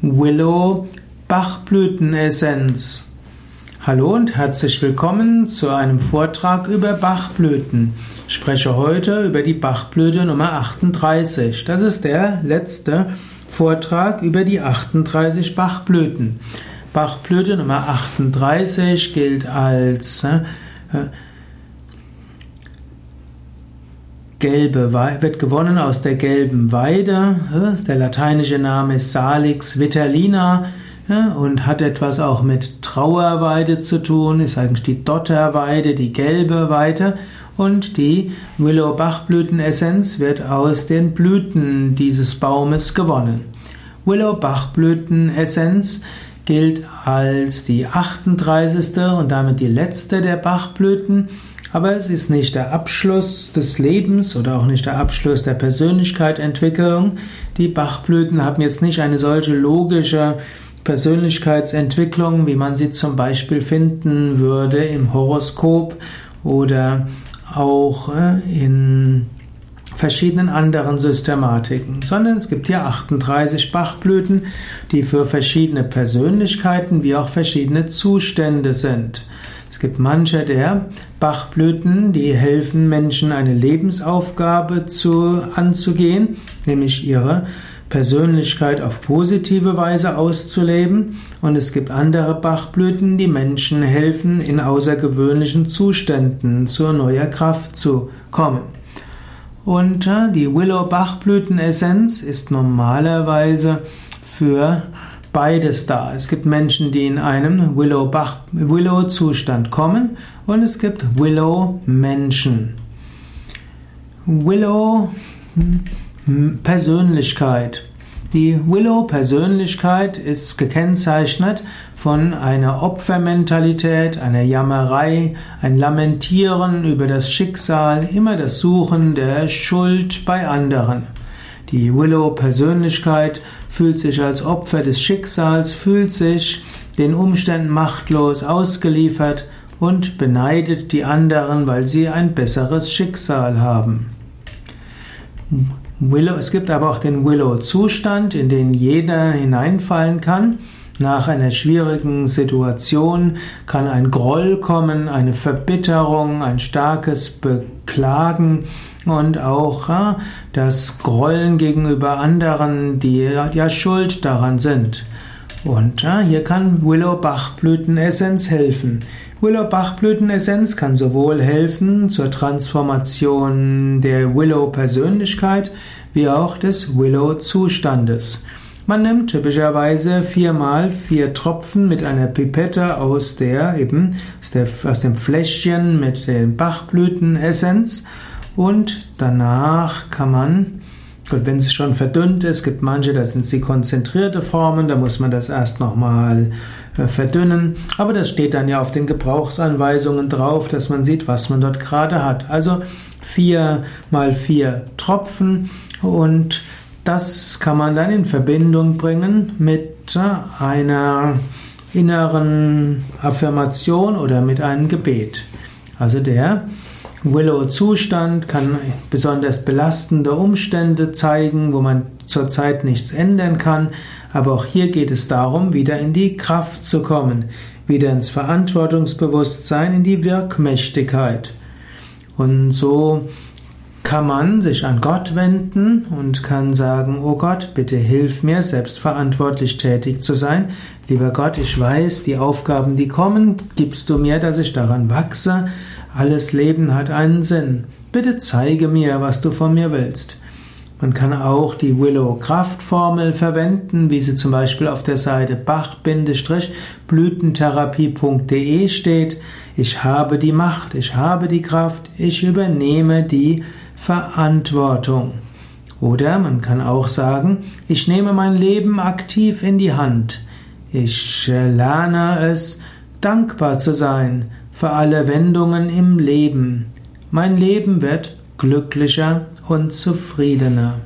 Willow Bachblütenessenz. Hallo und herzlich willkommen zu einem Vortrag über Bachblüten. Ich spreche heute über die Bachblüte Nummer 38. Das ist der letzte Vortrag über die 38 Bachblüten. Bachblüte Nummer 38 gilt als äh, gelbe wird gewonnen aus der gelben Weide. Der lateinische Name ist Salix vitellina und hat etwas auch mit Trauerweide zu tun, ist eigentlich die Dotterweide, die gelbe Weide. Und die Willow-Bachblütenessenz wird aus den Blüten dieses Baumes gewonnen. Willow-Bachblütenessenz gilt als die 38. und damit die letzte der Bachblüten aber es ist nicht der Abschluss des Lebens oder auch nicht der Abschluss der Persönlichkeitsentwicklung. Die Bachblüten haben jetzt nicht eine solche logische Persönlichkeitsentwicklung, wie man sie zum Beispiel finden würde im Horoskop oder auch äh, in verschiedenen anderen Systematiken, sondern es gibt hier 38 Bachblüten, die für verschiedene Persönlichkeiten wie auch verschiedene Zustände sind. Es gibt manche der Bachblüten, die helfen Menschen eine Lebensaufgabe zu, anzugehen, nämlich ihre Persönlichkeit auf positive Weise auszuleben. Und es gibt andere Bachblüten, die Menschen helfen, in außergewöhnlichen Zuständen zur neuer Kraft zu kommen. Und äh, die Willow-Bachblütenessenz ist normalerweise für beides da. Es gibt Menschen, die in einem Willow-Zustand kommen und es gibt Willow-Menschen. Willow hm, Persönlichkeit. Die Willow-Persönlichkeit ist gekennzeichnet von einer Opfermentalität, einer Jammerei, ein Lamentieren über das Schicksal, immer das Suchen der Schuld bei anderen. Die Willow-Persönlichkeit fühlt sich als Opfer des Schicksals, fühlt sich den Umständen machtlos ausgeliefert und beneidet die anderen, weil sie ein besseres Schicksal haben. Willow, es gibt aber auch den Willow-Zustand, in den jeder hineinfallen kann. Nach einer schwierigen Situation kann ein Groll kommen, eine Verbitterung, ein starkes Beklagen und auch das Grollen gegenüber anderen, die ja schuld daran sind. Und hier kann Willow-Bachblütenessenz helfen. Willow-Bachblütenessenz kann sowohl helfen zur Transformation der Willow-Persönlichkeit wie auch des Willow-Zustandes. Man nimmt typischerweise viermal vier Tropfen mit einer Pipette aus der eben aus, der, aus dem Fläschchen mit den Bachblütenessenz und danach kann man Gut, wenn es schon verdünnt ist, gibt manche, da sind sie konzentrierte Formen, da muss man das erst nochmal äh, verdünnen. Aber das steht dann ja auf den Gebrauchsanweisungen drauf, dass man sieht, was man dort gerade hat. Also vier mal vier Tropfen und das kann man dann in Verbindung bringen mit äh, einer inneren Affirmation oder mit einem Gebet. Also der Willow-Zustand kann besonders belastende Umstände zeigen, wo man zurzeit nichts ändern kann, aber auch hier geht es darum, wieder in die Kraft zu kommen, wieder ins Verantwortungsbewusstsein, in die Wirkmächtigkeit. Und so kann man sich an Gott wenden und kann sagen, oh Gott, bitte hilf mir, selbstverantwortlich tätig zu sein. Lieber Gott, ich weiß, die Aufgaben, die kommen, gibst du mir, dass ich daran wachse. Alles Leben hat einen Sinn. Bitte zeige mir, was du von mir willst. Man kann auch die Willow-Kraftformel verwenden, wie sie zum Beispiel auf der Seite bach-blütentherapie.de steht. Ich habe die Macht, ich habe die Kraft, ich übernehme die Verantwortung. Oder man kann auch sagen, ich nehme mein Leben aktiv in die Hand. Ich lerne es, dankbar zu sein für alle Wendungen im Leben. Mein Leben wird glücklicher und zufriedener.